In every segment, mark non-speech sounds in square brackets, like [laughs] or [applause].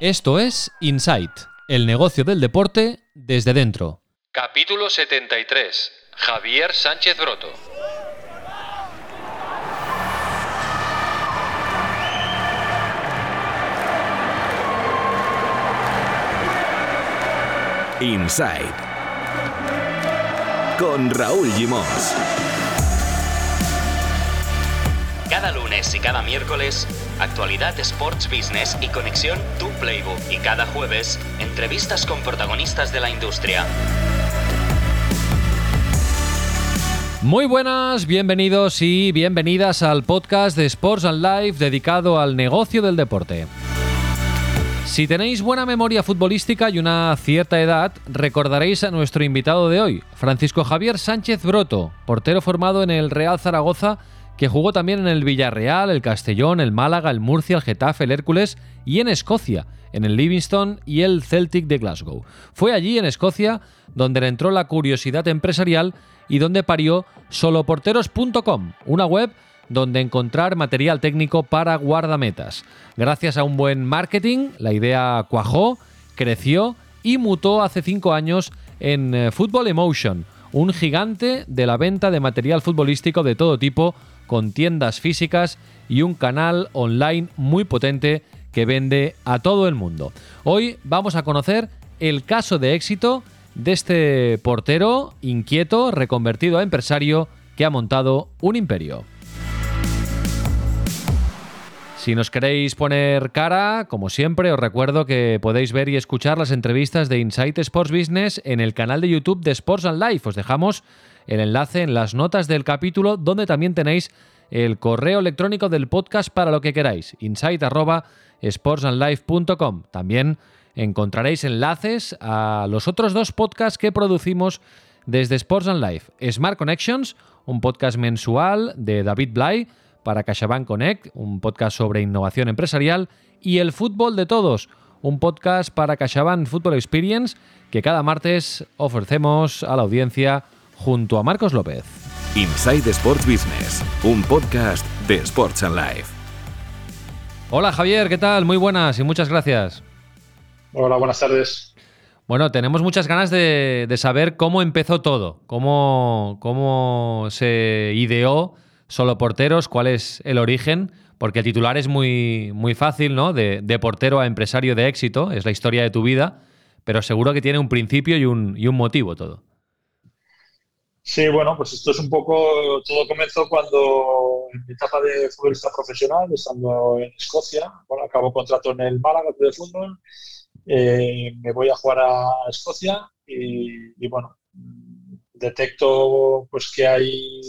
Esto es Insight, el negocio del deporte desde dentro. Capítulo 73. Javier Sánchez Broto. Inside con Raúl Gimos. Cada lunes y cada miércoles, actualidad Sports Business y conexión Tu Playbook. Y cada jueves, entrevistas con protagonistas de la industria. Muy buenas, bienvenidos y bienvenidas al podcast de Sports and Life dedicado al negocio del deporte. Si tenéis buena memoria futbolística y una cierta edad, recordaréis a nuestro invitado de hoy, Francisco Javier Sánchez Broto, portero formado en el Real Zaragoza, que jugó también en el Villarreal, el Castellón, el Málaga, el Murcia, el Getafe, el Hércules y en Escocia, en el Livingston y el Celtic de Glasgow. Fue allí, en Escocia, donde le entró la curiosidad empresarial y donde parió soloporteros.com, una web donde encontrar material técnico para guardametas. Gracias a un buen marketing, la idea cuajó, creció y mutó hace cinco años en eh, Football Emotion, un gigante de la venta de material futbolístico de todo tipo, con tiendas físicas y un canal online muy potente que vende a todo el mundo. Hoy vamos a conocer el caso de éxito de este portero inquieto, reconvertido a empresario, que ha montado un imperio. Si nos queréis poner cara, como siempre, os recuerdo que podéis ver y escuchar las entrevistas de Insight Sports Business en el canal de YouTube de Sports and Life. Os dejamos el enlace en las notas del capítulo, donde también tenéis el correo electrónico del podcast para lo que queráis, insight.sportsandlife.com. También encontraréis enlaces a los otros dos podcasts que producimos desde Sports and Life. Smart Connections, un podcast mensual de David Bly, para CaixaBank Connect, un podcast sobre innovación empresarial, y El Fútbol de Todos, un podcast para CaixaBank Football Experience que cada martes ofrecemos a la audiencia junto a Marcos López. Inside Sports Business, un podcast de Sports and Life. Hola Javier, ¿qué tal? Muy buenas y muchas gracias. Hola, buenas tardes. Bueno, tenemos muchas ganas de, de saber cómo empezó todo, cómo, cómo se ideó solo porteros, cuál es el origen, porque el titular es muy, muy fácil, ¿no? De, portero a empresario de éxito, es la historia de tu vida, pero seguro que tiene un principio y un, y un motivo todo. Sí, bueno, pues esto es un poco, todo comenzó cuando en mi etapa de futbolista profesional, estando en Escocia, bueno, acabo contrato en el Málaga de fútbol, eh, me voy a jugar a Escocia y, bueno, detecto pues que hay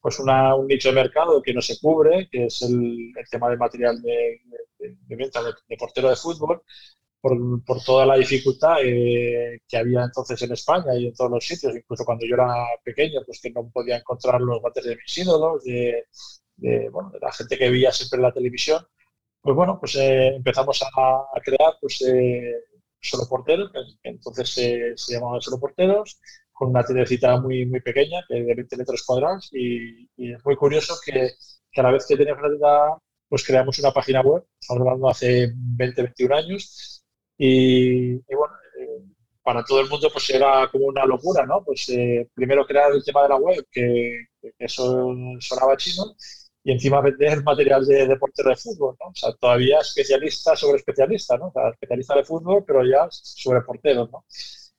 pues un nicho de mercado que no se cubre, que es el, tema del material de, venta de, portero de fútbol, por, toda la dificultad eh, que había entonces en España y en todos los sitios, incluso cuando yo era pequeño, pues que no podía encontrar los guantes de mis ídolos, de, bueno, de la gente que veía siempre en la televisión. Pues bueno, pues eh, empezamos a, crear pues, eh, solo porteros, que entonces se llamaban solo porteros, con una tiendecita muy, muy pequeña, de 20 metros cuadrados, y, es muy curioso que, que, a la vez que teníamos la tienda, pues creamos una página web, estamos hablando hace 20, 21 años, y, bueno, eh, para todo el mundo pues era como una locura, ¿no? Pues eh, primero crear el tema de la web, que, eso sonaba chino, y encima vender material de, de portero de fútbol, ¿no? O sea, todavía especialista sobre especialista, ¿no? O sea, especialista de fútbol, pero ya sobre porteros, ¿no?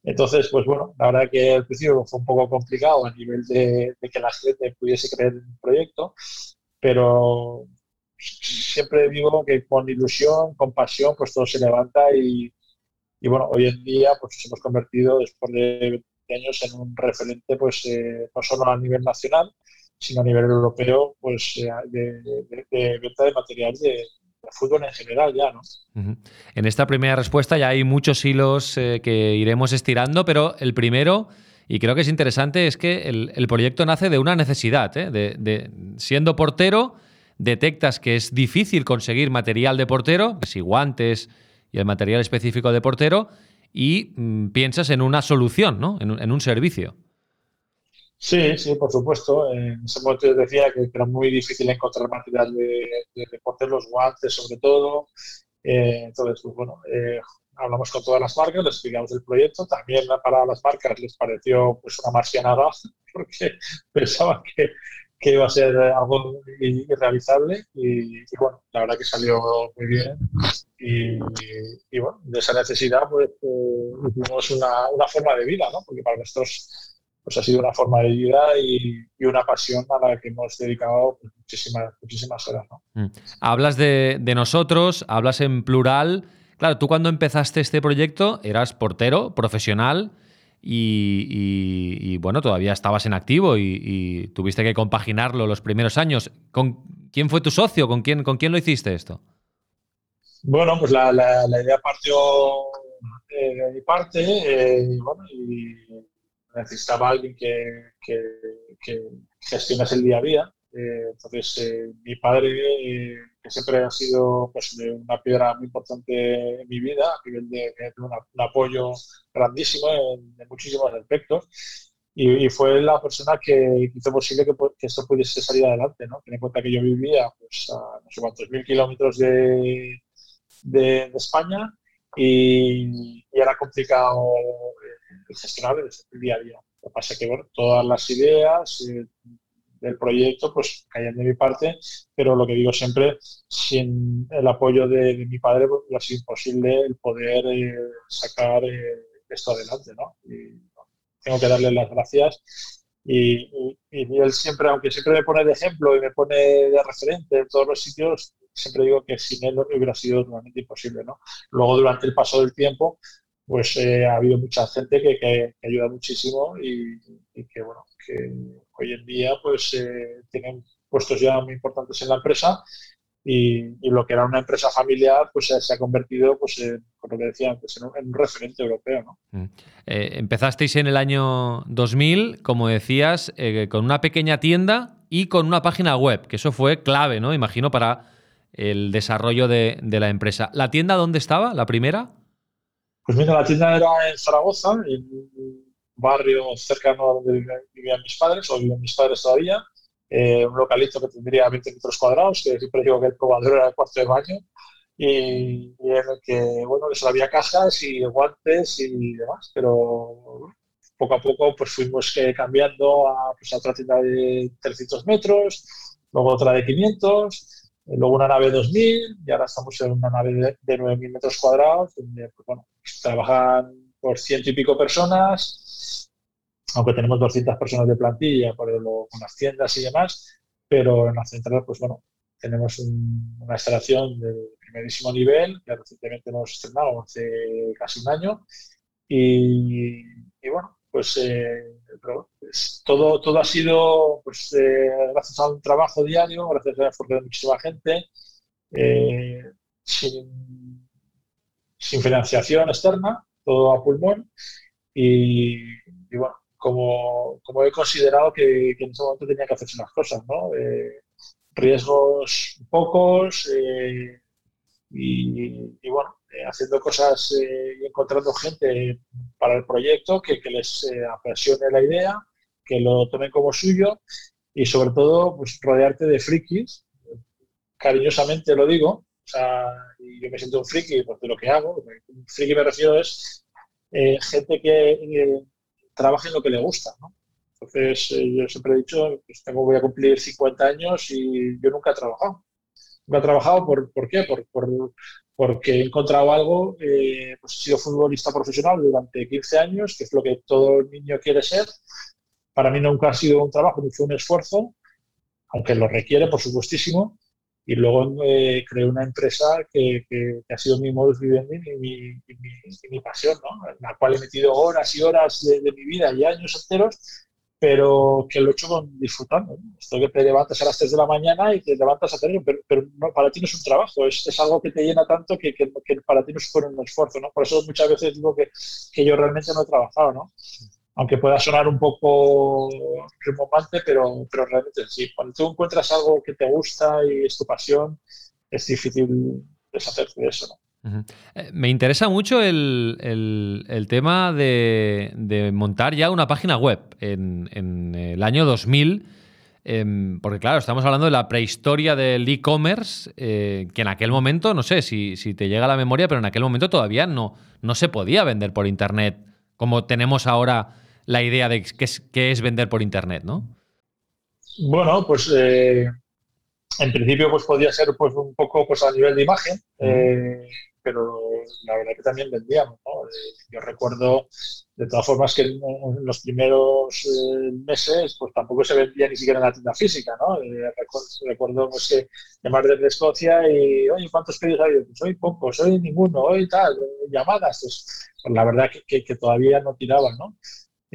Entonces, pues bueno, la verdad que al principio fue un poco complicado a nivel de, que la gente pudiese creer en el proyecto, pero siempre digo que con ilusión, con pasión, pues todo se levanta y, bueno, hoy en día pues nos hemos convertido después de 20 años en un referente pues eh, no solo a nivel nacional, sino a nivel europeo pues eh, de, de venta de material de, fútbol en general ya, ¿no? En esta primera respuesta ya hay muchos hilos eh, que iremos estirando, pero el primero, y creo que es interesante, es que el, proyecto nace de una necesidad, ¿eh? de, siendo portero, detectas que es difícil conseguir material de portero, si guantes y el material específico de portero, y mm, piensas en una solución, ¿no? en un servicio. Sí, sí, por supuesto. En ese momento decía que era muy difícil encontrar material de, de los guantes sobre todo. entonces, pues bueno, hablamos con todas las marcas, les explicamos el proyecto. También para las marcas les pareció pues una marcianada [laughs] porque pensaban que, que iba a ser algo irrealizable y, bueno, la verdad que salió muy bien y, bueno, de esa necesidad pues eh, una, una, forma de vida, ¿no? Porque para nosotros pues ha sido una forma de vida y, y una pasión a la que hemos dedicado pues, muchísimas, muchísimas horas. Mm. Hablas de, de nosotros, hablas en plural. Claro, tú cuando empezaste este proyecto eras portero profesional y, bueno, todavía estabas en activo y, tuviste que compaginarlo los primeros años. ¿Con quién fue tu socio? ¿Con quién, con quién lo hiciste esto? Bueno, pues la, idea partió eh, de mi parte eh, y, bueno, necesitaba alguien que, que, que gestionase el día a día. Eh, entonces, mi padre que siempre ha sido pues, una piedra muy importante en mi vida, a nivel de, un, apoyo grandísimo en, muchísimos aspectos. Y, fue la persona que hizo posible que, que, esto pudiese salir adelante. ¿no? Ten en cuenta que yo vivía pues, a no sé cuántos mil kilómetros de, de, España y, era complicado eh, gestionar el, día a día. Lo que pasa es que bueno, todas las ideas, eh, del proyecto, pues caían de mi parte, pero lo que digo siempre, sin el apoyo de, mi padre, pues, ha sido imposible el poder eh, sacar eh, esto adelante, ¿no? Y tengo que darle las gracias. Y, él siempre, aunque siempre me pone de ejemplo y me pone de referente en todos los sitios, siempre digo que sin él hubiera sido totalmente imposible, ¿no? Luego, durante el paso del tiempo, pues eh, ha habido mucha gente que, que, ayuda muchísimo y, que, bueno, que hoy en día pues eh, tienen puestos ya muy importantes en la empresa y, lo que era una empresa familiar pues se ha convertido pues en, como decía antes, en un, referente europeo. ¿no? Mm. Eh, empezasteis en el año 2000, como decías, con una pequeña tienda y con una página web, que eso fue clave, ¿no? Imagino, para el desarrollo de, de la empresa. ¿La tienda dónde estaba, la primera? Pues mira, la tienda era en Zaragoza, en un barrio cercano a donde vivían mis padres, o vivían mis padres todavía, eh, un localito que tendría 20 metros cuadrados, que siempre digo que el probador era el cuarto de baño, y, en el que, bueno, les había cajas y guantes y demás, pero poco a poco pues fuimos eh, cambiando a, pues, a otra tienda de 300 metros, luego otra de 500, eh, luego una nave 2000 y ahora estamos en una nave de, de 9.000 metros cuadrados, donde pues, trabajan por ciento y pico personas, aunque tenemos 200 personas de plantilla por con las tiendas y demás, pero en la central, pues bueno, tenemos una instalación de primerísimo nivel, que recientemente hemos estrenado hace casi un año, y, bueno, pues, eh, pues, todo, todo ha sido pues, eh, gracias a un trabajo diario, gracias al esfuerzo de muchísima gente, eh, sin sin financiación externa, todo a pulmón. Y, bueno, como, como, he considerado que, en ese momento tenía que hacerse las cosas, ¿no? Eh, riesgos pocos eh, y, bueno, eh, haciendo cosas y encontrando gente para el proyecto que, les apasione la idea, que lo tomen como suyo y sobre todo pues rodearte de frikis, cariñosamente lo digo, o sea, yo me siento un friki pues, lo que hago. Un friki me refiero es eh, gente que eh, trabaja en lo que le gusta. Entonces, eh, yo siempre he dicho, pues tengo, voy a cumplir 50 años y yo nunca he trabajado. Nunca he trabajado, ¿por, ¿por qué? Por, por, porque he encontrado algo, pues he sido futbolista profesional durante 15 años, que es lo que todo niño quiere ser. Para mí nunca ha sido un trabajo, ni fue un esfuerzo, aunque lo requiere, por supuestísimo, y luego eh, creé una empresa que, que, ha sido mi modus vivendi y mi, y mi, pasión, ¿no? en la cual he metido horas y horas de, mi vida y años enteros, pero que lo he hecho con, disfrutando. Esto que te levantas a las 3 de la mañana y te levantas a tener, pero, pero para ti no es un trabajo, es, es algo que te llena tanto que, para ti no es un esfuerzo. ¿no? Por eso muchas veces digo que, que yo realmente no he trabajado. ¿no? aunque pueda sonar un poco remontante, pero, pero realmente sí. Cuando tú encuentras algo que te gusta y es tu pasión, es difícil deshacerte de eso. Eh, me interesa mucho el, tema de, montar ya una página web. En, el año 2000 Em, porque claro, estamos hablando de la prehistoria del e-commerce, eh, que en aquel momento, no sé si, si, te llega a la memoria, pero en aquel momento todavía no, no se podía vender por Internet como tenemos ahora la idea de qué es, qué es vender por Internet, ¿no? Bueno, pues eh, en principio pues podía ser pues un poco pues a nivel de imagen, eh, pero la verdad que también vendíamos. ¿no? yo recuerdo de todas formas que en, los primeros eh, meses pues tampoco se vendía ni siquiera en la tienda física, ¿no? Eh, recuerdo, pues que llamar desde Escocia y, oye, ¿cuántos pedidos hay? Pues hoy pocos, hoy ninguno, hoy tal, llamadas, pues, pues, la verdad que, todavía no tiraban, ¿no?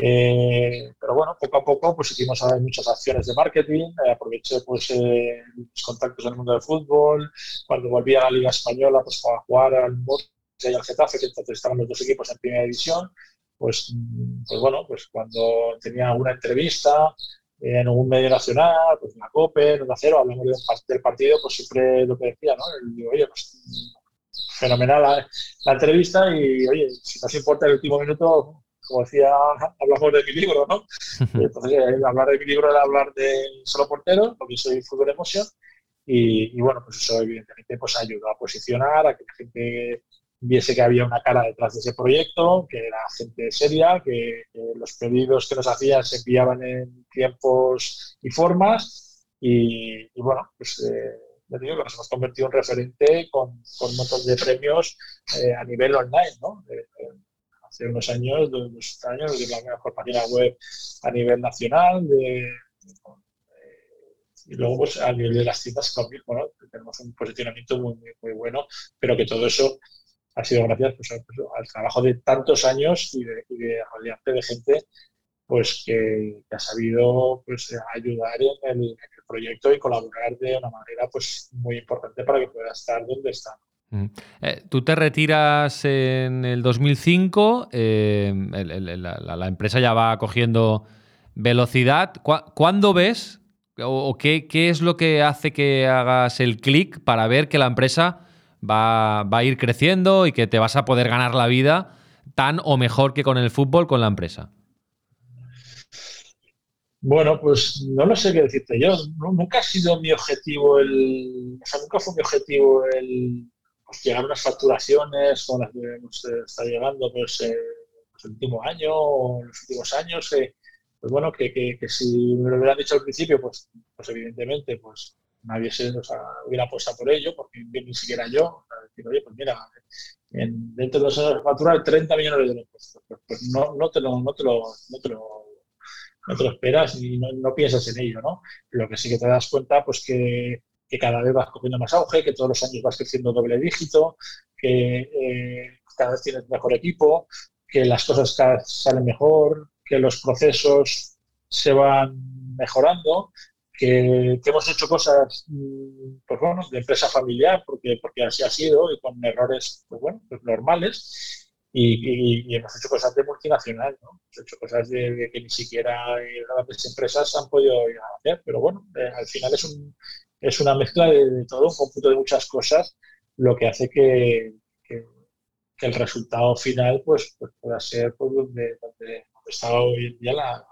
Eh, pero bueno, poco a poco pues hicimos muchas acciones de marketing, aproveché pues mis contactos en el mundo del fútbol, cuando volví a la Liga Española pues para jugar al Murcia y al Getafe, que entonces estaban los dos equipos en primera división, pues, pues bueno, pues cuando tenía alguna entrevista en algún medio nacional, pues en la COPE, en la Cero, hablamos del partido, pues siempre lo que decía, ¿no? Y digo, oye, pues fenomenal la, entrevista y, oye, si nos importa el último minuto, como decía, hablamos de mi libro, ¿no? [laughs] Entonces, eh, hablar de mi libro era hablar de solo portero, porque soy fútbol emoción, y, y, bueno, pues eso evidentemente pues ayuda a posicionar, a que la gente viese que había una cara detrás de ese proyecto, que era gente seria, que, los pedidos que nos hacían se enviaban en tiempos y formas y, bueno, pues eh, digo que nos hemos convertido en referente con, con un montón de premios eh, a nivel online, ¿no? Hace unos años, dos años, de la mejor página web a nivel nacional, y luego pues a nivel de las tiendas bueno, tenemos un posicionamiento muy, muy, bueno, pero que todo eso ha sido gracias pues, pues, al trabajo de tantos años y de, y de de gente pues que, ha sabido pues, ayudar en el, proyecto y colaborar de una manera pues, muy importante para que pueda estar donde está. Eh, tú te retiras en el 2005, eh, la, empresa ya va cogiendo velocidad. ¿Cuándo ves o, qué, qué, es lo que hace que hagas el clic para ver que la empresa va, a ir creciendo y que te vas a poder ganar la vida tan o mejor que con el fútbol, con la empresa? Bueno, pues no lo sé qué decirte yo. nunca ha sido mi objetivo el. O sea, nunca fue mi objetivo el pues, llegar a unas facturaciones con las que hemos estado llegando pues, eh, pues, el último año o los últimos años. Eh, pues bueno, que, que, si me lo hubieran dicho al principio, pues, pues evidentemente, pues nadie se o hubiera apostado por ello, porque ni siquiera yo, oye, pues mira, en, dentro de dos años facturar 30 millones de euros, pues, pues, no, no, te lo, no, te lo, no, te lo, no te lo esperas y no, no, piensas en ello, ¿no? Lo que sí que te das cuenta, pues que, que cada vez vas cogiendo más auge, que todos los años vas creciendo doble dígito, que eh, cada vez tienes mejor equipo, que las cosas salen mejor, que los procesos se van mejorando que, hemos hecho cosas, mm, pues bueno, de empresa familiar, porque, porque así ha sido, y con errores, pues bueno, pues normales, y, hemos hecho cosas de multinacional, ¿no? Hemos hecho cosas de, que ni siquiera grandes empresas han podido hacer, pero bueno, eh, al final es, un, es una mezcla de, todo, un conjunto de muchas cosas, lo que hace que, el resultado final pues, pues pueda ser pues, donde, donde está hoy en día la,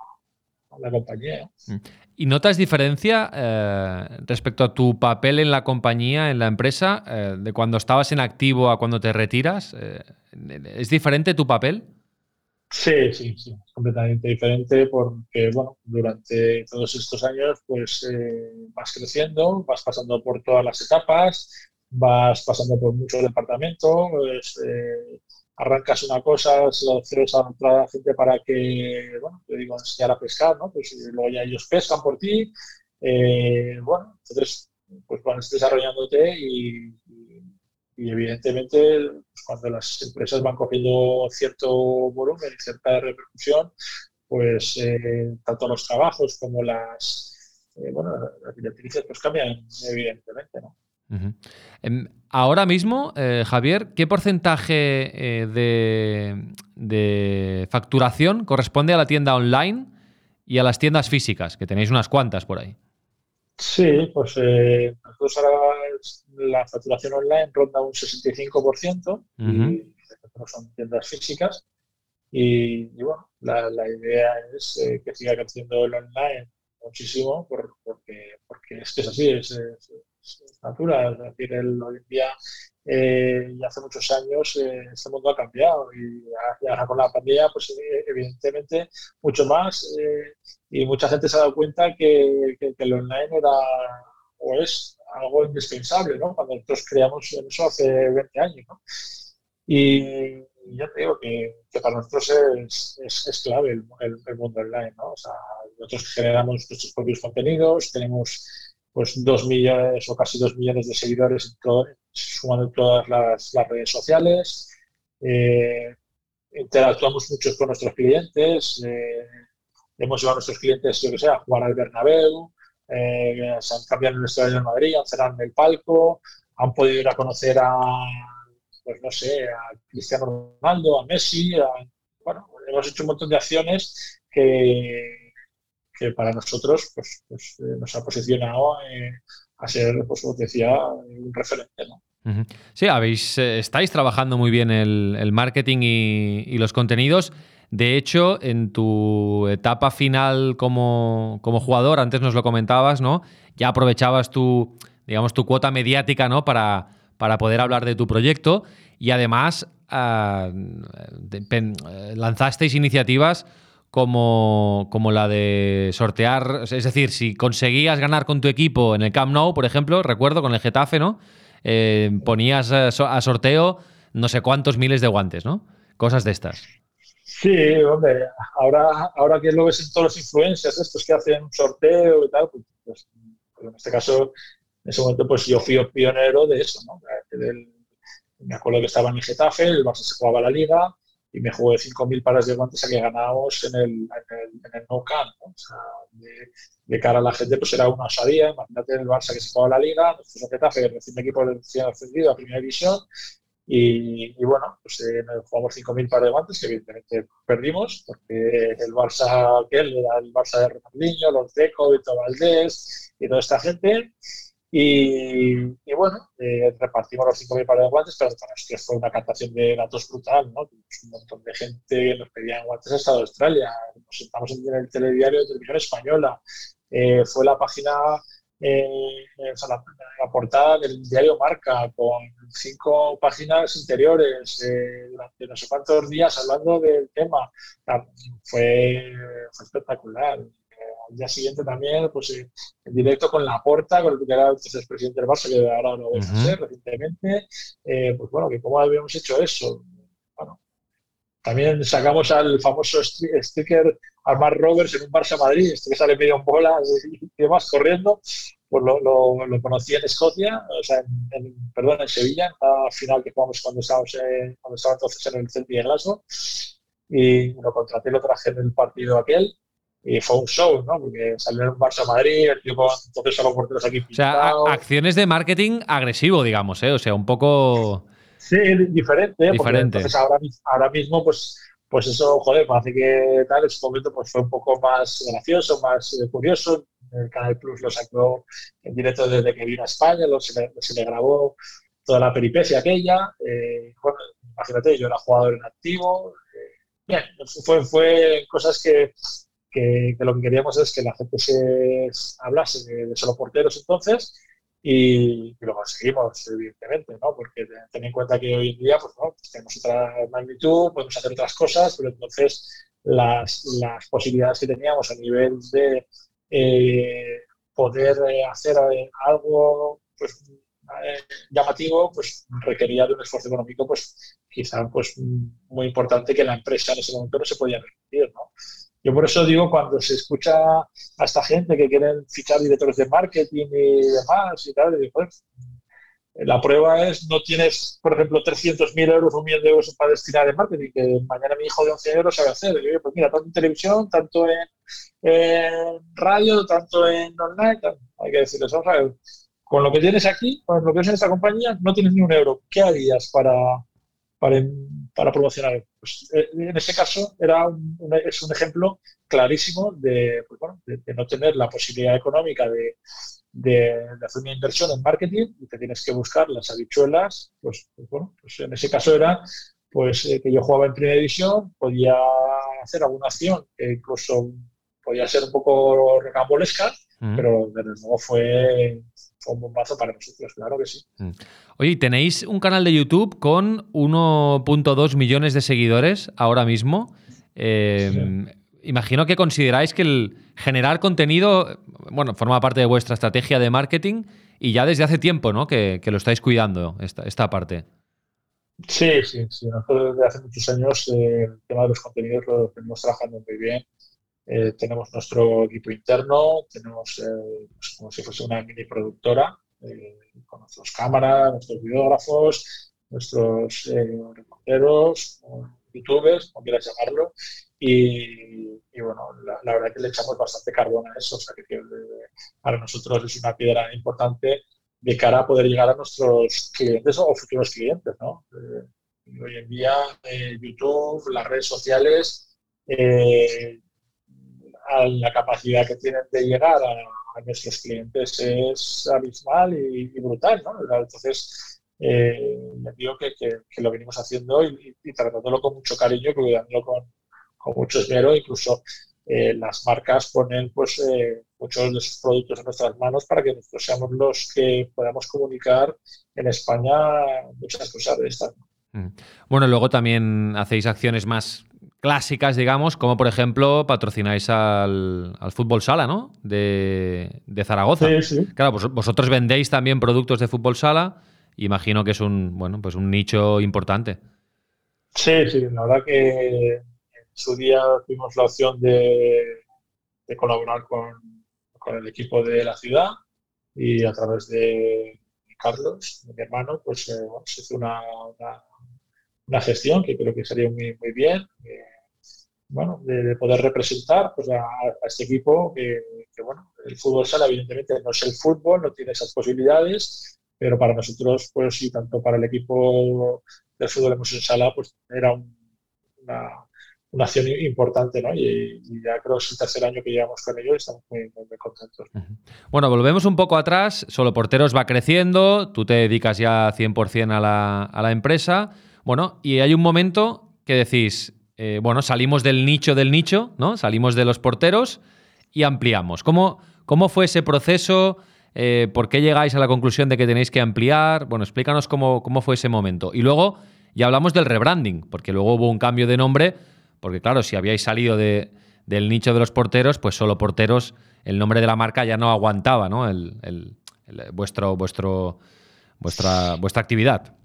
la compañía. Mm. ¿Y notas diferencia eh, respecto a tu papel en la compañía, en la empresa, eh, de cuando estabas en activo a cuando te retiras? Eh, ¿Es diferente tu papel? Sí, sí, sí, completamente diferente porque, bueno, durante todos estos años, pues vas creciendo, vas pasando por todas las etapas, vas pasando por muchos departamentos, pues, arrancas una cosa, se lo ofreces a otra gente para que, bueno, te digo, enseñar a pescar, ¿no? Pues luego ya ellos pescan por ti. Eh, bueno, entonces, pues vas desarrollándote y, evidentemente pues cuando las empresas van cogiendo cierto volumen y cierta repercusión, pues eh, tanto los trabajos como las, eh, bueno, las directrices pues cambian evidentemente, ¿no? Em, ahora mismo, eh, Javier, ¿qué porcentaje eh, de, facturación corresponde a la tienda online y a las tiendas físicas? Que tenéis unas cuantas por ahí. Sí, pues eh, nosotros ahora la facturación online ronda un 65% y son tiendas físicas. Y, bueno, la, idea es que siga creciendo el online muchísimo porque, porque es que es así, es, natural. Es decir, el, hoy en día eh, y hace muchos años eh, este mundo ha cambiado y ahora con la pandemia, pues evidentemente mucho más eh, y mucha gente se ha dado cuenta que, que, el online era o es algo indispensable, ¿no? Cuando nosotros creamos eso hace 20 años, ¿no? Y ya te digo que, para nosotros es, es, clave el, el, mundo online, ¿no? O sea, nosotros generamos nuestros propios contenidos, tenemos pues dos millones o casi dos millones de seguidores sumando todas las, redes sociales. Eh, interactuamos mucho con nuestros clientes. Eh, hemos llevado a nuestros clientes, yo que sé, a jugar al Bernabéu. Eh, se han cambiado el Estadio de Madrid, han cerrado el palco, han podido ir a conocer a, pues no sé, a Cristiano Ronaldo, a Messi. bueno, hemos hecho un montón de acciones que, que para nosotros pues, pues nos ha posicionado a ser, pues como decía, un referente. ¿no? Sí, habéis, eh, estáis trabajando muy bien el, marketing y, los contenidos. De hecho, en tu etapa final como, jugador, antes nos lo comentabas, ¿no? Ya aprovechabas tu, digamos, tu cuota mediática, ¿no? Para, para poder hablar de tu proyecto y además ah, lanzasteis iniciativas como, como la de sortear, es decir, si conseguías ganar con tu equipo en el Camp Nou, por ejemplo, recuerdo con el Getafe, ¿no? Eh, ponías a, sorteo no sé cuántos miles de guantes, ¿no? Cosas de estas. Sí, hombre, ahora, ahora que lo ves en todos los influencers estos que hacen sorteo y tal, pues, pues, pues, en este caso, en ese momento, pues yo fui pionero de eso, ¿no? me acuerdo que estaba en el Getafe, el Barça se jugaba la liga, y me jugué 5.000 pares de guantes a que ganábamos en el, en el, no camp. O sea, de, cara a la gente, pues era una osadía. Imagínate el Barça que se jugaba la Liga, nosotros Getafe, el recién equipo recién ascendido a Primera División. Y, y, bueno, pues eh, jugamos 5.000 pares de guantes que evidentemente perdimos, porque el Barça aquel era el Barça de Ronaldinho, los Deco, Vito Valdés y toda esta gente. Y, bueno, eh, repartimos los 5.000 pares de guantes, pero para nosotros fue una captación de datos brutal, ¿no? Un montón de gente nos pedían guantes hasta de Australia. Nos sentamos en el telediario de Televisión Española. Eh, fue la página, eh, la, portada del diario Marca, con cinco páginas interiores durante no sé cuántos días hablando del tema. Fue, fue espectacular al día siguiente también, pues eh, en directo con la porta, con el que era entonces presidente del Barça, que ahora lo vamos a hacer recientemente, eh, pues bueno, que cómo habíamos hecho eso. Bueno, también sacamos al famoso sticker Armar Rovers en un Barça Madrid, este que sale medio en bola y demás corriendo, pues lo, lo, conocí en Escocia, o sea, en, perdón, en Sevilla, en la final que jugamos cuando estábamos cuando estaba entonces en el Celtic de Glasgow, y lo contraté, lo traje en el partido aquel, y fue un show, ¿no? Porque salió en Barça Madrid, el tipo entonces solo porteros aquí pintados. O sea, acciones de marketing agresivo, digamos, ¿eh? O sea, un poco. Sí, diferente, diferente. entonces ahora, ahora mismo, pues, pues eso, joder, parece que tal, en su momento pues fue un poco más gracioso, más eh, curioso. El Canal Plus lo sacó en directo desde que vino a España, lo, se, le, grabó toda la peripecia aquella. Eh, bueno, imagínate, yo era jugador en activo. Eh, bien, fue, fue cosas que, que, lo que queríamos es que la gente se hablase de, solo porteros entonces y, lo conseguimos, evidentemente, ¿no? Porque ten en cuenta que hoy en día pues, ¿no? Pues tenemos otra magnitud, podemos hacer otras cosas, pero entonces las, las posibilidades que teníamos a nivel de eh, poder eh, hacer eh, algo pues, llamativo, pues requería de un esfuerzo económico, pues quizá pues muy importante que la empresa en ese momento no se podía permitir, ¿no? Yo por eso digo, cuando se escucha a esta gente que quieren fichar directores de marketing y demás y tal, pues, la prueba es, no tienes, por ejemplo, 300.000 euros o un millón de euros para destinar en marketing, que mañana mi hijo de 11 euros sabe hacer. pues mira, tanto en televisión, tanto en, radio, tanto en online, hay que decirles, vamos a ver, con lo que tienes aquí, con lo que tienes en esta compañía, no tienes ni un euro. ¿Qué harías para, para, para promocionar. Pues, eh, en ese caso era un, es un ejemplo clarísimo de, pues, bueno, de, no tener la posibilidad económica de, de, hacer una inversión en marketing y te tienes que buscar las habichuelas. Pues, pues bueno, pues en ese caso era pues eh, que yo jugaba en primera división, podía hacer alguna acción que incluso podía ser un poco recambolesca, pero desde luego fue, un bombazo para nosotros, claro que sí. Oye, tenéis un canal de YouTube con 1.2 millones de seguidores ahora mismo. Eh, imagino que consideráis que el generar contenido, bueno, forma parte de vuestra estrategia de marketing y ya desde hace tiempo, ¿no? Que, lo estáis cuidando, esta, esta parte. Sí, sí, sí. Nosotros desde hace muchos años eh, el tema de los contenidos lo venimos trabajando muy bien. Eh, tenemos nuestro equipo interno, tenemos eh, pues como si fuese una mini productora con nuestras cámaras, nuestros videógrafos, nuestros reporteros, youtubers, como quieras llamarlo, y, bueno, la, verdad es que le echamos bastante carbón a eso, o sea que, para nosotros es una piedra importante de cara a poder llegar a nuestros clientes o futuros clientes, ¿no? Eh, hoy en día eh, YouTube, las redes sociales, eh, la capacidad que tienen de llegar a, nuestros clientes es abismal y, brutal, ¿no? Entonces, eh, digo que, lo venimos haciendo y, y, tratándolo con mucho cariño, cuidándolo con, con mucho esmero, incluso eh, las marcas ponen pues eh, muchos de sus productos en nuestras manos para que nosotros seamos los que podamos comunicar en España muchas cosas de estas. Mm. Bueno, luego también hacéis acciones más clásicas, digamos, como por ejemplo patrocináis al, fútbol sala, ¿no? De, Zaragoza. Sí, sí. Claro, vosotros vendéis también productos de fútbol sala. Imagino que es un, bueno, pues un nicho importante. Sí, sí, la verdad que su día tuvimos la opción de, colaborar con, el equipo de la ciudad y a través de Carlos, mi hermano, pues eh, se hizo una, una, gestión que creo que sería muy, muy bien. bueno, de, poder representar pues, a, este equipo que, bueno, el fútbol sala evidentemente no es el fútbol, no tiene esas posibilidades, pero para nosotros, pues y tanto para el equipo del fútbol en sala, pues era una, una acción importante, ¿no? Y, ya creo que es el tercer año que llevamos con ellos y estamos muy, contentos. Bueno, volvemos un poco atrás. Solo Porteros va creciendo, tú te dedicas ya 100% a la, a la empresa. Bueno, y hay un momento que decís, eh, bueno, salimos del nicho del nicho, ¿no? Salimos de los porteros y ampliamos. ¿Cómo, cómo fue ese proceso? Eh, ¿Por qué llegáis a la conclusión de que tenéis que ampliar? Bueno, explícanos cómo, cómo fue ese momento. Y luego ya hablamos del rebranding, porque luego hubo un cambio de nombre porque claro, si habíais salido de, del nicho de los porteros, pues solo porteros, el nombre de la marca ya no aguantaba, ¿no? El, vuestro, vuestro, vuestra, vuestra actividad.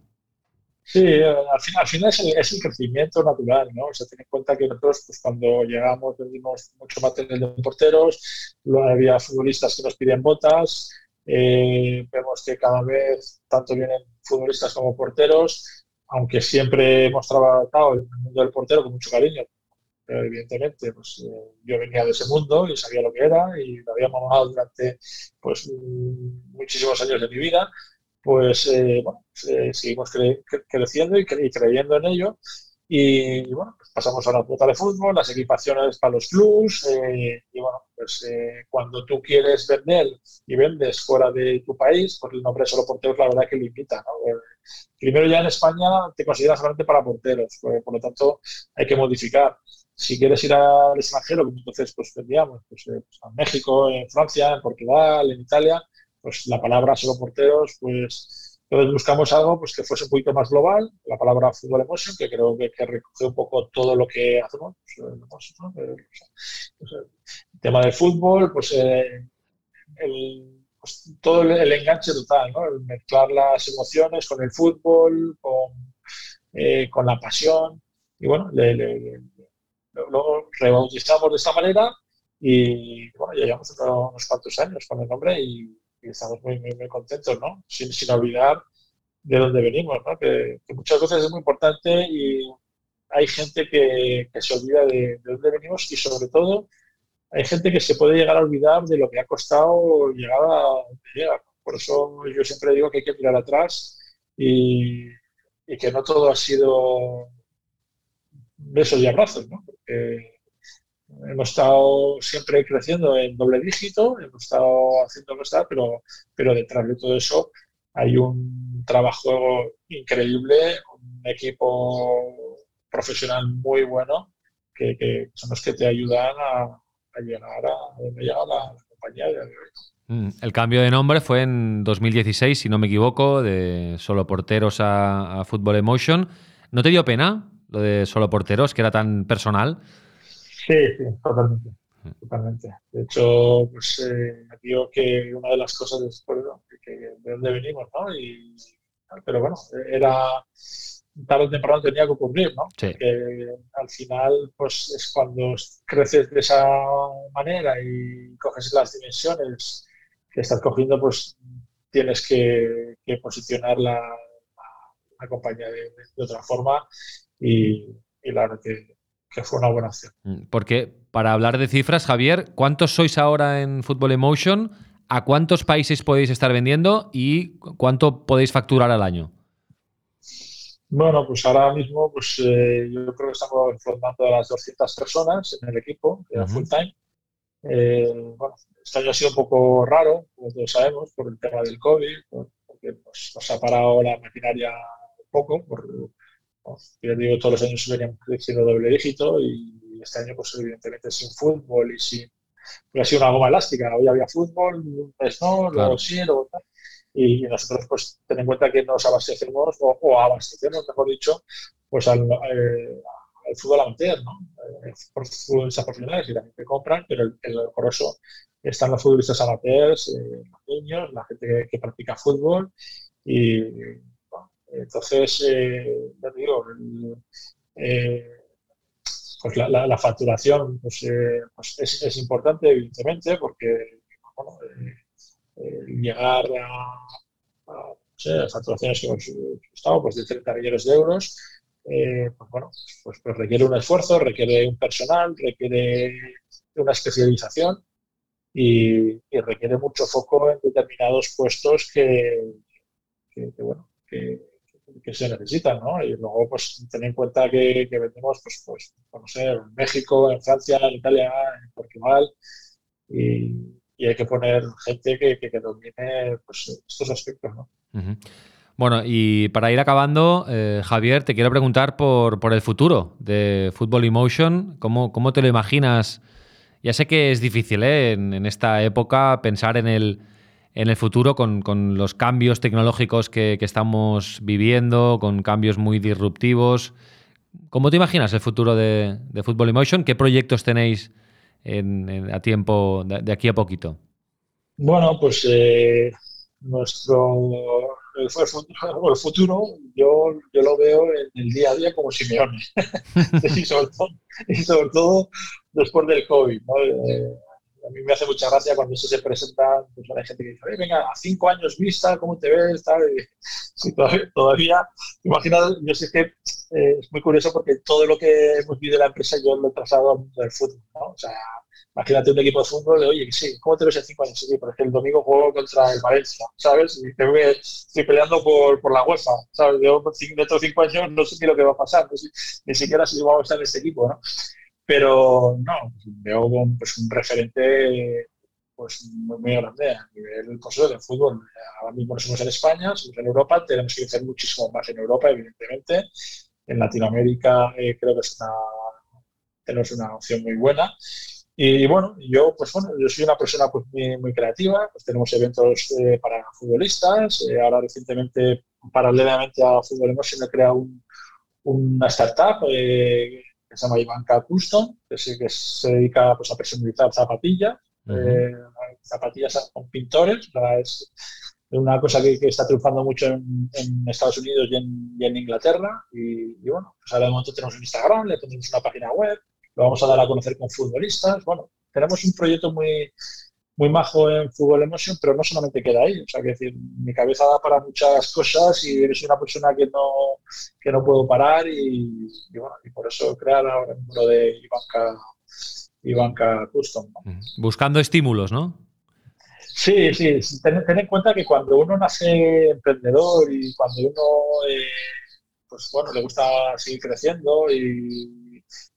Sí, al final, al final es, el, crecimiento natural, ¿no? O sea, ten en cuenta que nosotros, pues cuando llegamos, vendimos mucho material de porteros, luego había futbolistas que nos piden botas, eh, vemos que cada vez tanto vienen futbolistas como porteros, aunque siempre hemos trabajado el mundo del portero con mucho cariño, pero evidentemente pues, eh, yo venía de ese mundo y sabía lo que era y lo había mamado durante pues, muchísimos años de mi vida, pues eh, bueno, eh, seguimos creciendo y, creyendo en ello y, bueno, pues pasamos a la puta de fútbol, las equipaciones para los clubs y bueno, pues cuando tú quieres vender y vendes fuera de tu país, pues el nombre solo portero la verdad que limita, ¿no? Primero ya en España te consideras solamente para porteros, pues, por lo tanto hay que modificar. Si quieres ir al extranjero, pues entonces pues vendíamos pues, eh, pues, a México, en Francia, en Portugal, en Italia, pues la palabra solo porteros, pues entonces buscamos algo pues que fuese un poquito más global, la palabra fútbol emotion, que creo que, recoge un poco todo lo que hacemos. Pues, eh, el tema del fútbol, pues eh, el pues, todo el, enganche total, ¿no? El mezclar las emociones con el fútbol, con, eh, con la pasión. Y bueno, lo rebautizamos de esta manera y bueno, ya llevamos unos cuantos años con el nombre y, estamos muy, muy, muy, contentos, ¿no? Sin, sin olvidar de dónde venimos, ¿no? Que, muchas veces es muy importante y hay gente que, que se olvida de, de, dónde venimos y sobre todo hay gente que se puede llegar a olvidar de lo que ha costado llegar a donde llega. Por eso yo siempre digo que hay que mirar atrás y, que no todo ha sido besos y abrazos, ¿no? Porque hemos estado siempre creciendo en doble dígito, hemos estado haciendo está, pero, pero detrás de todo eso hay un trabajo increíble, un equipo profesional muy bueno que, son los que te ayudan a, a llegar a donde llega la, compañía mm, El cambio de nombre fue en 2016, si no me equivoco, de solo porteros a, a Football Emotion. ¿No te dio pena lo de solo porteros, que era tan personal? Sí, sí, totalmente. Totalmente. De hecho, pues eh, digo que una de las cosas es que, de dónde venimos, ¿no? Y, pero bueno, era tarde o temprano tenía que ocurrir, ¿no? Que al final, pues es cuando creces de esa manera y coges las dimensiones que estás cogiendo, pues tienes que, posicionar la, la, compañía de, otra forma y, y la verdad que, que fue una buena opción. Mm, porque para hablar de cifras, Javier, ¿cuántos sois ahora en Football Emotion? ¿A cuántos países podéis estar vendiendo y cuánto podéis facturar al año? Bueno, pues ahora mismo pues, eh, yo creo que estamos formando a las 200 personas en el equipo, uh full time. Eh, bueno, este año ha sido un poco raro, como todos sabemos, por el tema del COVID, porque pues, nos ha parado la maquinaria un poco, por, yo digo, todos los años veníamos creciendo doble dígito y este año, pues evidentemente sin fútbol y sin. Pues, ha sido una goma elástica. Hoy había fútbol, pues no, luego sí, luego tal. Y, nosotros, pues, ten en cuenta que nos abastecemos, o, abastecemos, mejor dicho, pues al, eh, al fútbol amateur, ¿no? Eh, por futbolistas profesionales y también que compran, pero el, el grosso están los futbolistas amateurs, eh, los niños, la gente que, que practica fútbol y entonces, eh, ya digo, eh, pues la, facturación pues, eh, pues es, importante, evidentemente, porque llegar a, facturaciones que hemos estado pues de 30 millones de euros, pues bueno, pues, pues, requiere un esfuerzo, requiere un personal, requiere una especialización y, requiere mucho foco en determinados puestos que, que bueno, que, que se necesitan, ¿no? Y luego, pues, tener en cuenta que, vendemos, pues, pues, no sé, en México, en Francia, en Italia, en Portugal, y, hay que poner gente que, que, domine pues, estos aspectos, ¿no? Bueno, y para ir acabando, eh, Javier, te quiero preguntar por, por, el futuro de Football Emotion. ¿Cómo, ¿Cómo te lo imaginas? Ya sé que es difícil ¿eh? en, esta época pensar en el, en el futuro con, los cambios tecnológicos que, estamos viviendo, con cambios muy disruptivos. ¿Cómo te imaginas el futuro de, de Football Emotion? ¿Qué proyectos tenéis a tiempo de, aquí a poquito? Bueno, pues eh, nuestro [laughs] el, futuro yo, yo lo veo en el día a día como Simeone [laughs] y, sobre todo, después del COVID. Eh, a mí me hace mucha gracia cuando eso se presenta, pues hay gente que dice, venga, a cinco años vista, ¿cómo te ves? [laughs] Todavía, todavía, imagina, yo sé que eh, es muy curioso porque todo lo que hemos vivido en la empresa yo lo he trazado al mundo del fútbol, ¿no? O sea, imagínate un equipo de fútbol, de, oye, sí, ¿cómo te ves en cinco años? Sí, porque el domingo juego contra el Valencia, ¿sabes? Y te voy, estoy peleando por, por la UEFA, ¿sabes? Yo dentro de cinco años no sé ni lo que va a pasar, ni siquiera si vamos a estar en este equipo, ¿no? Pero no, veo pues, un referente pues, muy, grande a nivel pues, del fútbol. Ahora mismo somos en España, somos en Europa, tenemos que hacer muchísimo más en Europa, evidentemente. En Latinoamérica eh, creo que es una, tenemos una opción muy buena. Y, bueno, yo pues bueno, yo soy una persona pues, muy, creativa, pues tenemos eventos eh, para futbolistas, eh, ahora recientemente, paralelamente a Fútbol Emotion, he creado un, una startup que se llama Ivanka Custom, que, que se dedica pues, a personalizar zapatillas, eh, zapatillas con pintores. es una cosa que, está triunfando mucho en, Estados Unidos y en, Inglaterra. Y, bueno, pues ahora de momento tenemos un Instagram, le tenemos una página web, lo vamos a dar a conocer con futbolistas. Bueno, tenemos un proyecto muy, muy majo en Fútbol Emotion, pero no solamente queda ahí. O sea, que decir, mi cabeza da para muchas cosas y eres una persona que no, que no puedo parar y, bueno, y por eso crear ahora el número de Ivanka, Ivanka Custom. Buscando estímulos, ¿no? Sí, sí. Ten, en cuenta que cuando uno nace emprendedor y cuando uno, eh, pues bueno, le gusta seguir creciendo y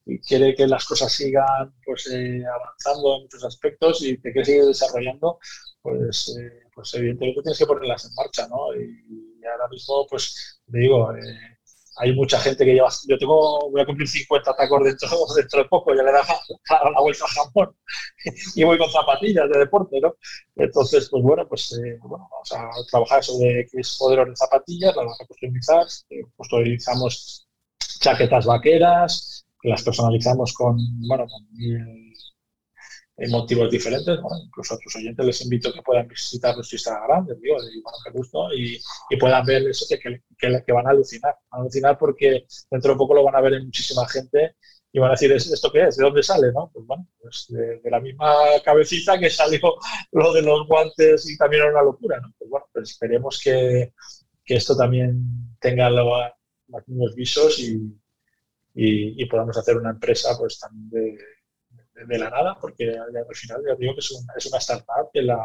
y quiere que las cosas sigan pues, eh, avanzando en muchos aspectos y te quiere seguir desarrollando, pues, eh, pues evidentemente tienes que ponerlas en marcha, ¿no? Y, ahora mismo, pues, digo, eh, hay mucha gente que lleva, yo tengo, voy a cumplir 50 tacos dentro, [laughs] dentro de poco, ya le da la, vuelta al jamón [laughs] y voy con zapatillas de deporte, ¿no? Entonces, pues bueno, pues eh, bueno, vamos a trabajar sobre qué es modelos de zapatillas, las vamos a customizar, eh, customizamos chaquetas vaqueras, las personalizamos con, bueno, con en motivos diferentes. incluso a tus oyentes les invito a que puedan visitar nuestro Instagram, les digo, de bueno, qué gusto, y, puedan ver eso que, que, que, van a alucinar. Van a alucinar porque dentro de poco lo van a ver en muchísima gente y van a decir, ¿esto qué es? ¿De dónde sale? ¿no? Pues bueno, pues de, la misma cabecita que salió [laughs] lo de los guantes y también era una locura. ¿no? Pues bueno, pues esperemos que, que esto también tenga los visos y, y, podamos hacer una empresa pues de de la nada, porque al final ya digo que es, es una startup que la,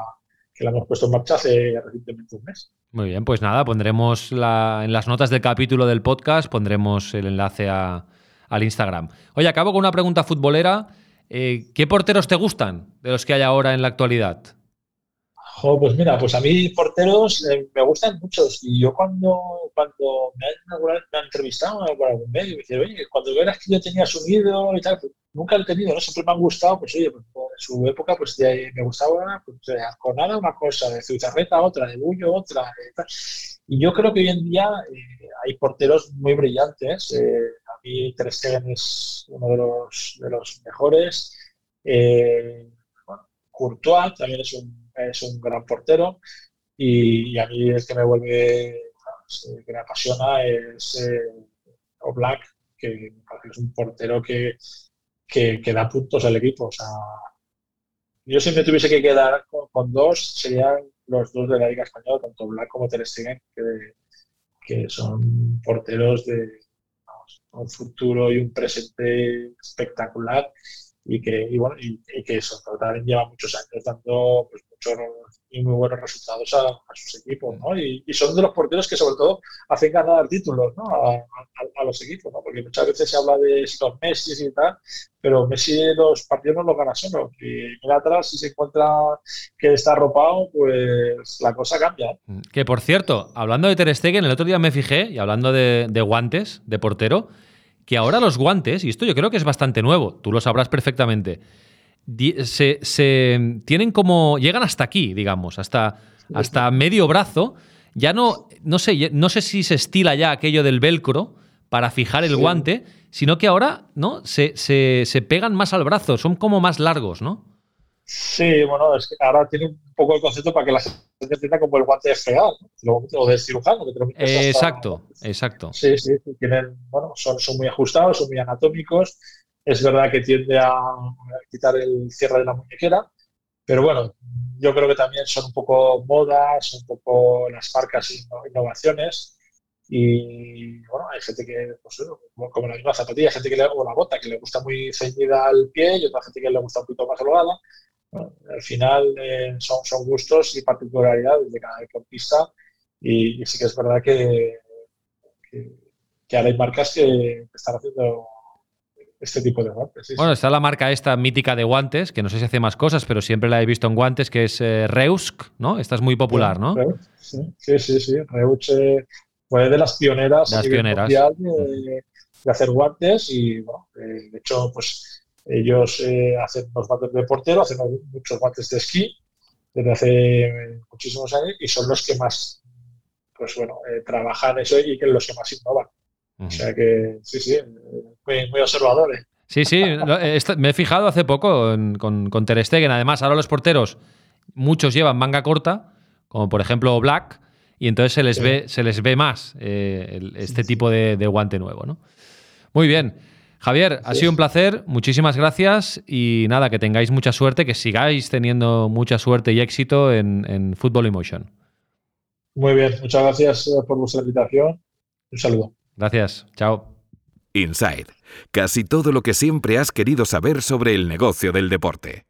que la hemos puesto en marcha hace recientemente un mes. Muy bien, pues nada, pondremos la, en las notas del capítulo del podcast, pondremos el enlace a, al Instagram. Oye, acabo con una pregunta futbolera. Eh, ¿Qué porteros te gustan de los que hay ahora en la actualidad? Pues mira, pues a mí porteros eh, me gustan muchos. Y yo cuando, cuando me han, me han entrevistado por algún medio, me dicen, oye, cuando verás que yo tenía subido y tal, pues nunca lo he tenido, ¿no? Siempre me han gustado, pues oye, pues, en su época pues me gustaba pues, de nada una cosa, de Zuzarreta otra, de Bullo otra. Eh, y yo creo que hoy en día eh, hay porteros muy brillantes. a mí Ter Stegen es uno de los, de los mejores. Courtois también es un es un gran portero y, a mí el que me vuelve, que me apasiona es eh, Oblak, que es un portero que, que, da puntos al equipo. O sea, yo si me tuviese que quedar con, dos, serían los dos de la Liga Española, tanto Oblak como Ter Stegen, que, que son porteros de un futuro y un presente espectacular y que, y bueno, y, que eso, lleva muchos años dando pues, muchos y muy buenos resultados a, sus equipos, ¿no? Y, son de los porteros que sobre todo hacen ganar títulos, ¿no? A, los equipos, ¿no? Porque muchas veces se habla de los Messi y tal, pero Messi los partidos no los gana solo. Y mira atrás, si se encuentra que está arropado, pues la cosa cambia. Que por cierto, hablando de Ter Stegen, el otro día me fijé, y hablando de, de guantes, de portero, que ahora los guantes, y esto yo creo que es bastante nuevo, tú lo sabrás perfectamente, se, tienen como. llegan hasta aquí, digamos, hasta, hasta medio brazo. Ya no, no sé, no sé si se estila ya aquello del velcro para fijar el guante, sino que ahora, ¿no? Se, se, pegan más al brazo, son como más largos, ¿no? Sí, bueno, es que ahora tiene un poco el concepto para que la gente entienda como el guante de fregar, o de cirujano. Que exacto, exacto. Sí, sí, tienen, bueno, son, son muy ajustados, son muy anatómicos es verdad que tiende a quitar el cierre de la muñequera, pero bueno, yo creo que también son un poco modas, un poco las marcas innovaciones. Y bueno, hay gente que, pues, como la misma zapatilla, hay gente que le, o la bota, que le gusta muy ceñida al pie y otra gente que le gusta un poquito más holgada. al final eh, son, son gustos y particularidades de cada deportista y, sí que es verdad que, que, que ahora hay marcas que están haciendo este tipo de guantes. bueno, está la marca esta mítica de guantes, que no sé si hace más cosas, pero siempre la he visto en guantes, que es eh, Reusk, ¿no? Esta es muy popular, ¿no? Sí, sí, sí. sí. Reusk eh, fue de las pioneras, las pioneras. De, hacer guantes y, bueno, eh, de hecho, pues ellos hacen los guantes de portero, hacen muchos guantes de esquí desde hace muchísimos años y son los que más, pues bueno, trabajan eso y que los que más innovan. O sea que sí, sí, muy, observadores. Sí, sí, me he fijado hace poco con, con Ter Stegen. Además, ahora los porteros, muchos llevan manga corta, como por ejemplo Black, y entonces se les ve, se les ve más eh, este tipo de, guante nuevo. ¿no? Muy bien. Javier, ha sido un placer, muchísimas gracias y nada, que tengáis mucha suerte, que sigáis teniendo mucha suerte y éxito en, en Football Emotion. Muy bien, muchas gracias eh, por vuestra invitación. Un saludo. Gracias, chao. Inside, casi todo lo que siempre has querido saber sobre el negocio del deporte.